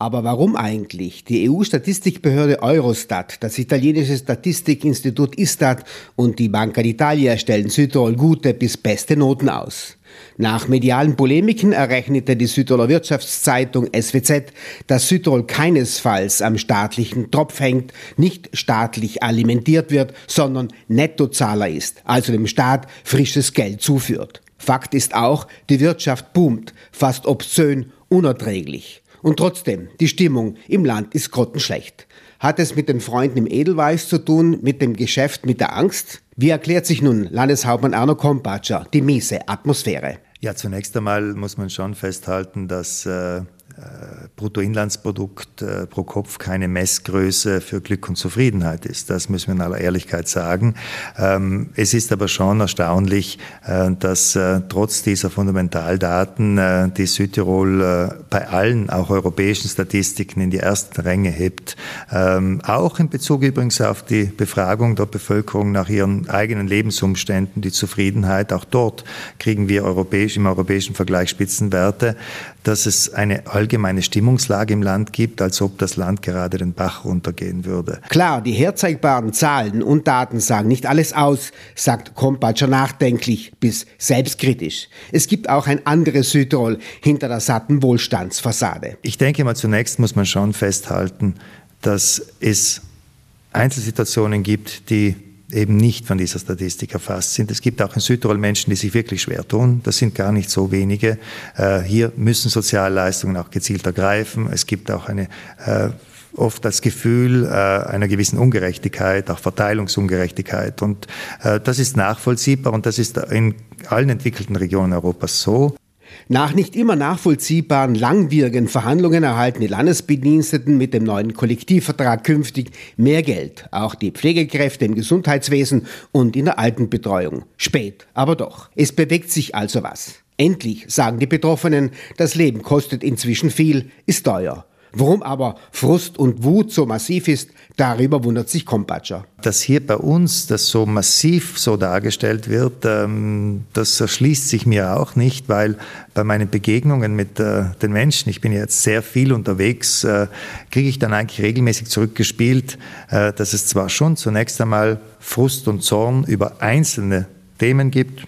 Aber warum eigentlich? Die EU-Statistikbehörde Eurostat, das italienische Statistikinstitut Istat und die Banca d'Italia stellen Südtirol gute bis beste Noten aus. Nach medialen Polemiken errechnete die Südtiroler Wirtschaftszeitung SWZ, dass Südtirol keinesfalls am staatlichen Tropf hängt, nicht staatlich alimentiert wird, sondern Nettozahler ist, also dem Staat frisches Geld zuführt. Fakt ist auch, die Wirtschaft boomt, fast obszön, unerträglich. Und trotzdem, die Stimmung im Land ist grottenschlecht. Hat es mit den Freunden im Edelweiß zu tun, mit dem Geschäft, mit der Angst? Wie erklärt sich nun Landeshauptmann Arno Kompatscher die miese Atmosphäre? Ja, zunächst einmal muss man schon festhalten, dass äh, Bruttoinlandsprodukt äh, pro Kopf keine Messgröße für Glück und Zufriedenheit ist. Das müssen wir in aller Ehrlichkeit sagen. Ähm, es ist aber schon erstaunlich, äh, dass trotz dieser Fundamentaldaten die Südtirol bei allen, auch europäischen Statistiken in die ersten Ränge hebt. Ähm, auch in Bezug übrigens auf die Befragung der Bevölkerung nach ihren eigenen Lebensumständen, die Zufriedenheit. Auch dort kriegen wir europäisch, im europäischen Vergleich Spitzenwerte dass es eine allgemeine Stimmungslage im Land gibt, als ob das Land gerade den Bach runtergehen würde. Klar, die herzeigbaren Zahlen und Daten sagen nicht alles aus, sagt Kompatscher nachdenklich bis selbstkritisch. Es gibt auch ein anderes Südtirol hinter der satten Wohlstandsfassade. Ich denke mal, zunächst muss man schon festhalten, dass es Einzelsituationen gibt, die eben nicht von dieser Statistik erfasst sind. Es gibt auch in Südtirol Menschen, die sich wirklich schwer tun. Das sind gar nicht so wenige. Äh, hier müssen Sozialleistungen auch gezielt ergreifen. Es gibt auch eine äh, oft das Gefühl äh, einer gewissen Ungerechtigkeit, auch Verteilungsungerechtigkeit. Und das ist nachvollziehbar und das ist in allen entwickelten Regionen Europas so. Nach nicht immer nachvollziehbaren langwierigen Verhandlungen erhalten die Landesbediensteten mit dem neuen Kollektivvertrag künftig mehr Geld, auch die Pflegekräfte im Gesundheitswesen und in der Altenbetreuung. Spät, aber doch. Es bewegt sich also was. Endlich, sagen die Betroffenen, das Leben kostet inzwischen viel, ist teuer. Warum aber Frust und Wut so massiv ist, darüber wundert sich Kompatscher. Dass hier bei uns das so massiv so dargestellt wird, ähm, das erschließt sich mir auch nicht, weil bei meinen Begegnungen mit äh, den Menschen, ich bin jetzt sehr viel unterwegs, äh, kriege ich dann eigentlich regelmäßig zurückgespielt, äh, dass es zwar schon zunächst einmal Frust und Zorn über einzelne Themen gibt,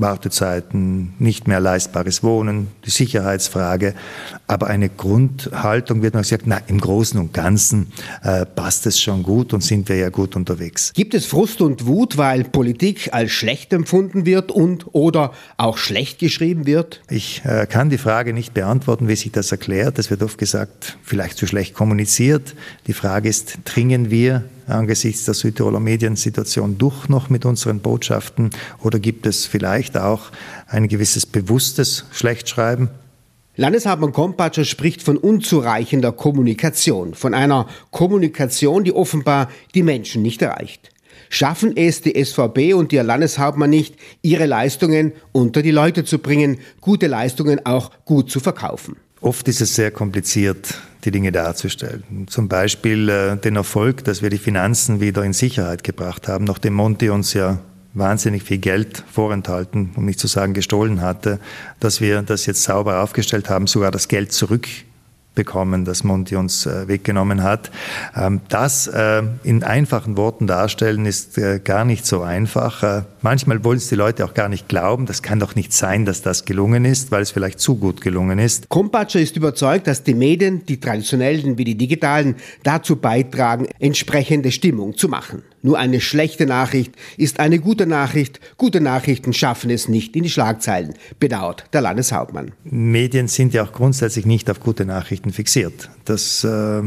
Wartezeiten, nicht mehr leistbares Wohnen, die Sicherheitsfrage. Aber eine Grundhaltung wird man gesagt, na, im Großen und Ganzen äh, passt es schon gut und sind wir ja gut unterwegs. Gibt es Frust und Wut, weil Politik als schlecht empfunden wird und oder auch schlecht geschrieben wird? Ich äh, kann die Frage nicht beantworten, wie sich das erklärt. Es wird oft gesagt, vielleicht zu schlecht kommuniziert. Die Frage ist, dringen wir angesichts der Südtiroler Mediensituation durch noch mit unseren Botschaften oder gibt es vielleicht auch ein gewisses bewusstes Schlechtschreiben? Landeshauptmann Kompatscher spricht von unzureichender Kommunikation, von einer Kommunikation, die offenbar die Menschen nicht erreicht. Schaffen es die SVB und ihr Landeshauptmann nicht, ihre Leistungen unter die Leute zu bringen, gute Leistungen auch gut zu verkaufen? Oft ist es sehr kompliziert, die Dinge darzustellen. Zum Beispiel äh, den Erfolg, dass wir die Finanzen wieder in Sicherheit gebracht haben, nachdem Monti uns ja wahnsinnig viel Geld vorenthalten, um nicht zu sagen gestohlen hatte, dass wir das jetzt sauber aufgestellt haben, sogar das Geld zurück bekommen, das Monti uns äh, weggenommen hat. Ähm, das äh, in einfachen Worten darstellen ist äh, gar nicht so einfach. Äh, manchmal wollen es die Leute auch gar nicht glauben. Das kann doch nicht sein, dass das gelungen ist, weil es vielleicht zu gut gelungen ist. Kompatscher ist überzeugt, dass die Medien, die traditionellen wie die digitalen, dazu beitragen, entsprechende Stimmung zu machen. Nur eine schlechte Nachricht ist eine gute Nachricht. Gute Nachrichten schaffen es nicht in die Schlagzeilen, bedauert der Landeshauptmann. Medien sind ja auch grundsätzlich nicht auf gute Nachrichten fixiert. Das äh,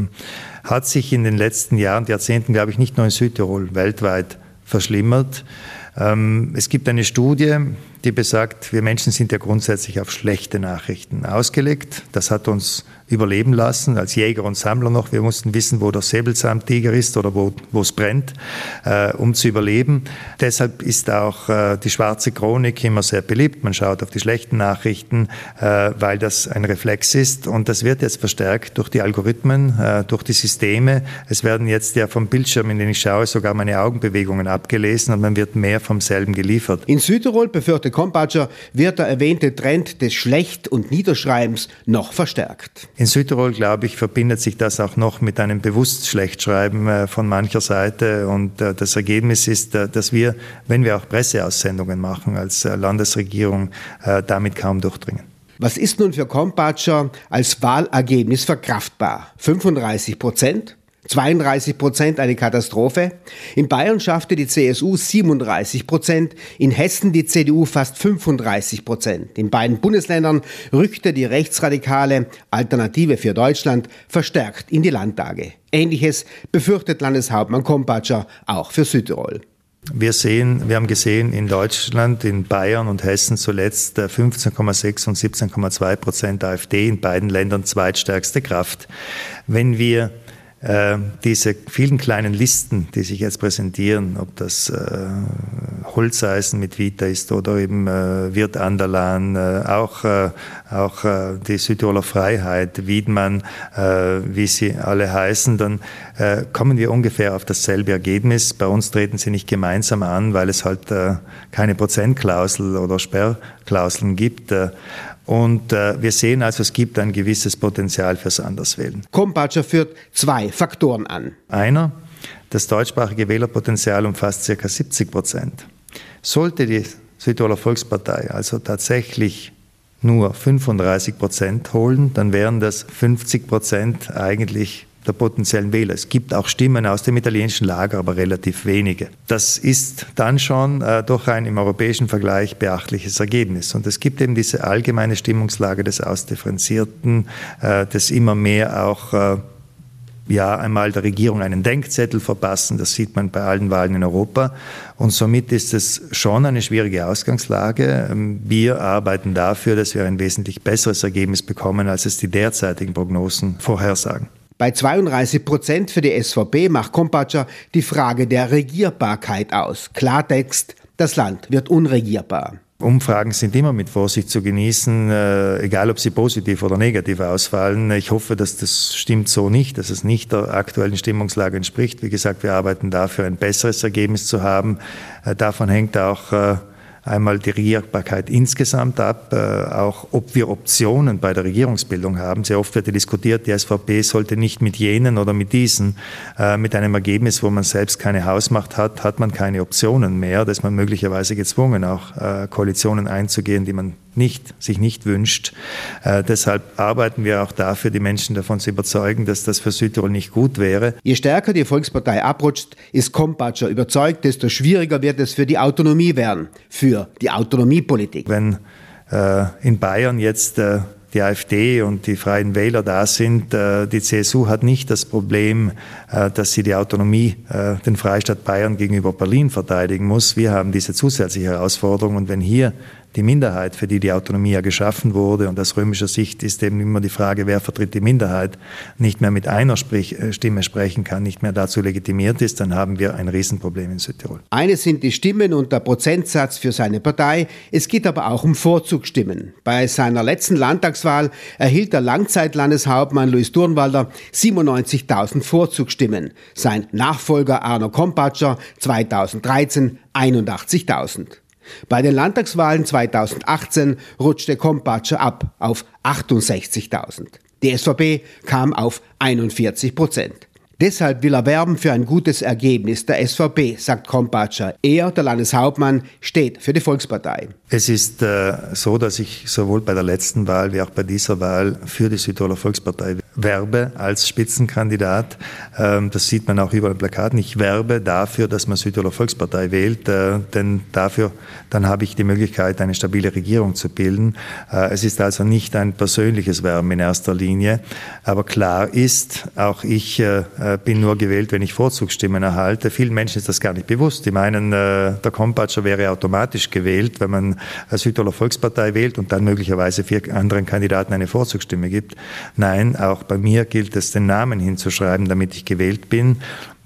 hat sich in den letzten Jahren, Jahrzehnten, glaube ich, nicht nur in Südtirol, weltweit verschlimmert. Ähm, es gibt eine Studie, die besagt, wir Menschen sind ja grundsätzlich auf schlechte Nachrichten ausgelegt. Das hat uns überleben lassen, als Jäger und Sammler noch. Wir mussten wissen, wo der Säbelzahntiger ist oder wo, es brennt, äh, um zu überleben. Deshalb ist auch äh, die schwarze Chronik immer sehr beliebt. Man schaut auf die schlechten Nachrichten, äh, weil das ein Reflex ist. Und das wird jetzt verstärkt durch die Algorithmen, äh, durch die Systeme. Es werden jetzt ja vom Bildschirm, in den ich schaue, sogar meine Augenbewegungen abgelesen und man wird mehr vom selben geliefert. In Südtirol befürchtet Kompatscher wird der erwähnte Trend des Schlecht- und Niederschreibens noch verstärkt. In Südtirol, glaube ich, verbindet sich das auch noch mit einem bewusst Schlechtschreiben äh, von mancher Seite. Und äh, das Ergebnis ist, äh, dass wir, wenn wir auch Presseaussendungen machen als Landesregierung, damit kaum durchdringen. Was ist nun für Kompatscher als Wahlergebnis verkraftbar? 35 Prozent? 32 Prozent eine Katastrophe. In Bayern schaffte die CSU 37 Prozent, in Hessen die CDU fast 35 Prozent. In beiden Bundesländern rückte die rechtsradikale Alternative für Deutschland verstärkt in die Landtage. Ähnliches befürchtet Landeshauptmann Kompatscher auch für Südtirol. Wir sehen, wir haben gesehen in Deutschland, in Bayern und Hessen zuletzt 15,6 und 17,2 Prozent AfD in beiden Ländern zweitstärkste Kraft. Wenn wir äh, diese vielen kleinen Listen, die sich jetzt präsentieren, ob das äh, Holzeisen mit Vita ist oder eben äh, Wirt Anderlan, äh, auch, äh, auch äh, die Südtiroler Freiheit, Wiedmann, äh, wie sie alle heißen, dann äh, kommen wir ungefähr auf dasselbe Ergebnis. Bei uns treten sie nicht gemeinsam an, weil es halt keine Prozentklausel oder Sperrklauseln gibt. Und äh, wir sehen also, es gibt ein gewisses Potenzial fürs Anderswählen. Kompatscher führt zwei Faktoren an. Einer, das deutschsprachige Wählerpotenzial umfasst ca. 70 Prozent. Sollte die Südtiroler Volkspartei also tatsächlich nur 35 Prozent holen, dann wären das 50 Prozent eigentlich der potenziellen Wähler. Es gibt auch Stimmen aus dem italienischen Lager, aber relativ wenige. Das ist dann schon äh, doch ein im europäischen Vergleich beachtliches Ergebnis. Und es gibt eben diese allgemeine Stimmungslage des Ausdifferenzierten, äh, des immer mehr auch äh, ja einmal der Regierung einen Denkzettel verpassen. Das sieht man bei allen Wahlen in Europa. Und somit ist es schon eine schwierige Ausgangslage. Ähm, wir arbeiten dafür, dass wir ein wesentlich besseres Ergebnis bekommen, als es die derzeitigen Prognosen vorhersagen. Bei 32 Prozent für die SVP macht Kompatscher die Frage der Regierbarkeit aus. Klartext, das Land wird unregierbar. Umfragen sind immer mit Vorsicht zu genießen, äh, egal ob sie positiv oder negativ ausfallen. Ich hoffe, dass das stimmt so nicht, dass es nicht der aktuellen Stimmungslage entspricht. Wie gesagt, wir arbeiten dafür, ein besseres Ergebnis zu haben. Äh, davon hängt auch äh, einmal die Regierbarkeit insgesamt ab, äh, auch ob wir Optionen bei der Regierungsbildung haben. Sehr oft wird diskutiert, die SVP sollte nicht mit jenen oder mit diesen, äh, mit einem Ergebnis, wo man selbst keine Hausmacht hat, hat man keine Optionen mehr. Da ist man möglicherweise gezwungen, auch äh, Koalitionen einzugehen, die man nicht, sich nicht wünscht. Äh, deshalb arbeiten wir auch dafür, die Menschen davon zu überzeugen, dass das für Südtirol nicht gut wäre. Je stärker die Volkspartei abrutscht, ist Kompatscher überzeugt, desto schwieriger wird es für die Autonomie werden, für die Autonomiepolitik. Wenn äh, in Bayern jetzt äh, die AfD und die Freien Wähler da sind. Äh, die CSU hat nicht das Problem, äh, dass sie die Autonomie, äh, den Freistaat Bayern gegenüber Berlin verteidigen muss. Wir haben diese zusätzliche Herausforderung. Und wenn hier die Minderheit, für die die Autonomie ja geschaffen wurde. Und aus römischer Sicht ist eben immer die Frage, wer vertritt die Minderheit, nicht mehr mit einer Sprich äh, Stimme sprechen kann, nicht mehr dazu legitimiert ist, dann haben wir ein Riesenproblem in Südtirol. Eine sind die Stimmen und der Prozentsatz für seine Partei. Es geht aber auch um Vorzugsstimmen. Bei seiner letzten Landtagswahl erhielt der Langzeitlandeshauptmann Luis Durnwalder 97.000 Vorzugsstimmen. Sein Nachfolger Arno Kompatscher 2013 81.000. Bei den Landtagswahlen 2018 rutschte Kompatscher ab auf 68.000. Die SVP kam auf 41 Prozent. Deshalb will er werben für ein gutes Ergebnis der SVP, sagt Kompatscher. Er, der Landeshauptmann, steht für die Volkspartei. Es ist äh, so, dass ich sowohl bei der letzten Wahl wie auch bei dieser Wahl für die Südtiroler Volkspartei werbe als Spitzenkandidat. Ähm, das sieht man auch über den Plakaten. Ich werbe dafür, dass man Südtiroler Volkspartei wählt, äh, denn dafür dann habe ich die Möglichkeit, eine stabile Regierung zu bilden. Äh, es ist also nicht ein persönliches Werben in erster Linie, aber klar ist, auch ich bin nur gewählt, wenn ich Vorzugsstimmen erhalte. Vielen Menschen ist das gar nicht bewusst. Die meinen, der Kompatscher wäre automatisch gewählt, wenn man Südtiroler Volkspartei wählt und dann möglicherweise vier anderen Kandidaten eine Vorzugsstimme gibt. Nein, auch bei mir gilt es, den Namen hinzuschreiben, damit ich gewählt bin.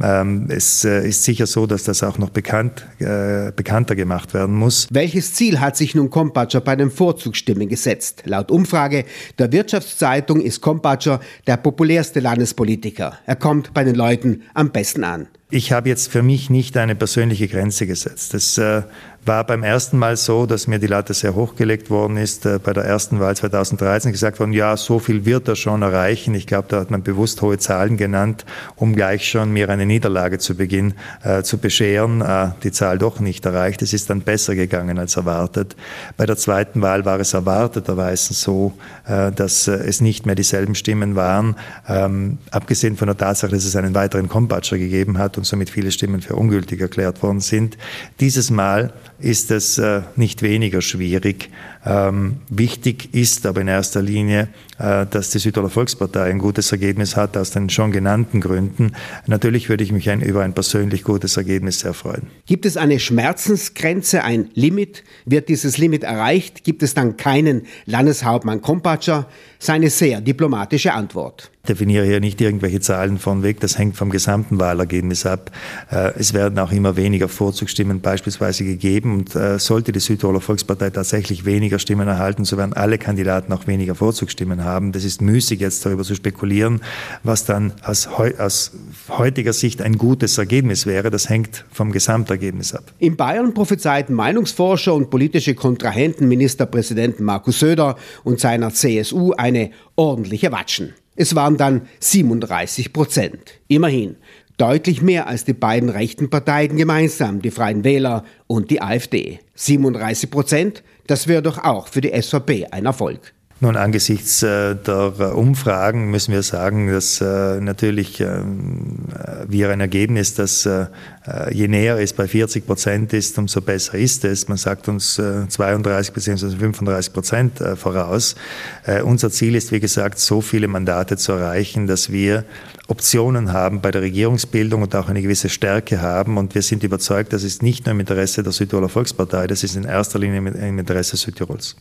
Ähm, es äh, ist sicher so, dass das auch noch bekannt, äh, bekannter gemacht werden muss. Welches Ziel hat sich nun Kompatscher bei den Vorzugsstimmen gesetzt? Laut Umfrage der Wirtschaftszeitung ist Kompatscher der populärste Landespolitiker. Er kommt bei den Leuten am besten an. Ich habe jetzt für mich nicht eine persönliche Grenze gesetzt. Das äh, war beim ersten Mal so, dass mir die Latte sehr hochgelegt worden ist. Äh, bei der ersten Wahl 2013 gesagt worden, ja, so viel wird er schon erreichen. Ich glaube, da hat man bewusst hohe Zahlen genannt, um gleich schon mir eine Niederlage zu Beginn äh, zu bescheren. Äh, die Zahl doch nicht erreicht. Es ist dann besser gegangen als erwartet. Bei der zweiten Wahl war es erwarteterweise so, äh, dass äh, es nicht mehr dieselben Stimmen waren. Ähm, abgesehen von der Tatsache, dass es einen weiteren Kompatscher gegeben hat und somit viele Stimmen für ungültig erklärt worden sind. Dieses Mal ist es äh, nicht weniger schwierig. Ähm, wichtig ist aber in erster Linie, äh, dass die Südtiroler Volkspartei ein gutes Ergebnis hat, aus den schon genannten Gründen. Natürlich würde ich mich ein, über ein persönlich gutes Ergebnis sehr freuen. Gibt es eine Schmerzensgrenze, ein Limit? Wird dieses Limit erreicht? Gibt es dann keinen Landeshauptmann Kompatscher? Seine sehr diplomatische Antwort definiere hier nicht irgendwelche Zahlen von weg, das hängt vom gesamten Wahlergebnis ab. Äh, es werden auch immer weniger Vorzugsstimmen beispielsweise gegeben und äh, sollte die Südtiroler Volkspartei tatsächlich weniger Stimmen erhalten, so werden alle Kandidaten auch weniger Vorzugsstimmen haben. Das ist müßig jetzt darüber zu spekulieren, was dann aus, aus heutiger Sicht ein gutes Ergebnis wäre. Das hängt vom Gesamtergebnis ab. In Bayern prophezeiten Meinungsforscher und politische Kontrahenten Ministerpräsidenten Markus Söder und seiner CSU eine ordentliche Watschen. Es waren dann 37 Prozent. Immerhin deutlich mehr als die beiden rechten Parteien gemeinsam, die Freien Wähler und die AfD. 37 Prozent, das wäre doch auch für die SVP ein Erfolg. Nun, angesichts äh, der Umfragen müssen wir sagen, dass äh, natürlich äh, wir ein Ergebnis, das je näher es bei 40 Prozent ist, umso besser ist es. Man sagt uns 32 bzw. 35 Prozent voraus. Unser Ziel ist, wie gesagt, so viele Mandate zu erreichen, dass wir Optionen haben bei der Regierungsbildung und auch eine gewisse Stärke haben. Und wir sind überzeugt, das ist nicht nur im Interesse der Südtiroler Volkspartei, das ist in erster Linie im Interesse Südtirols.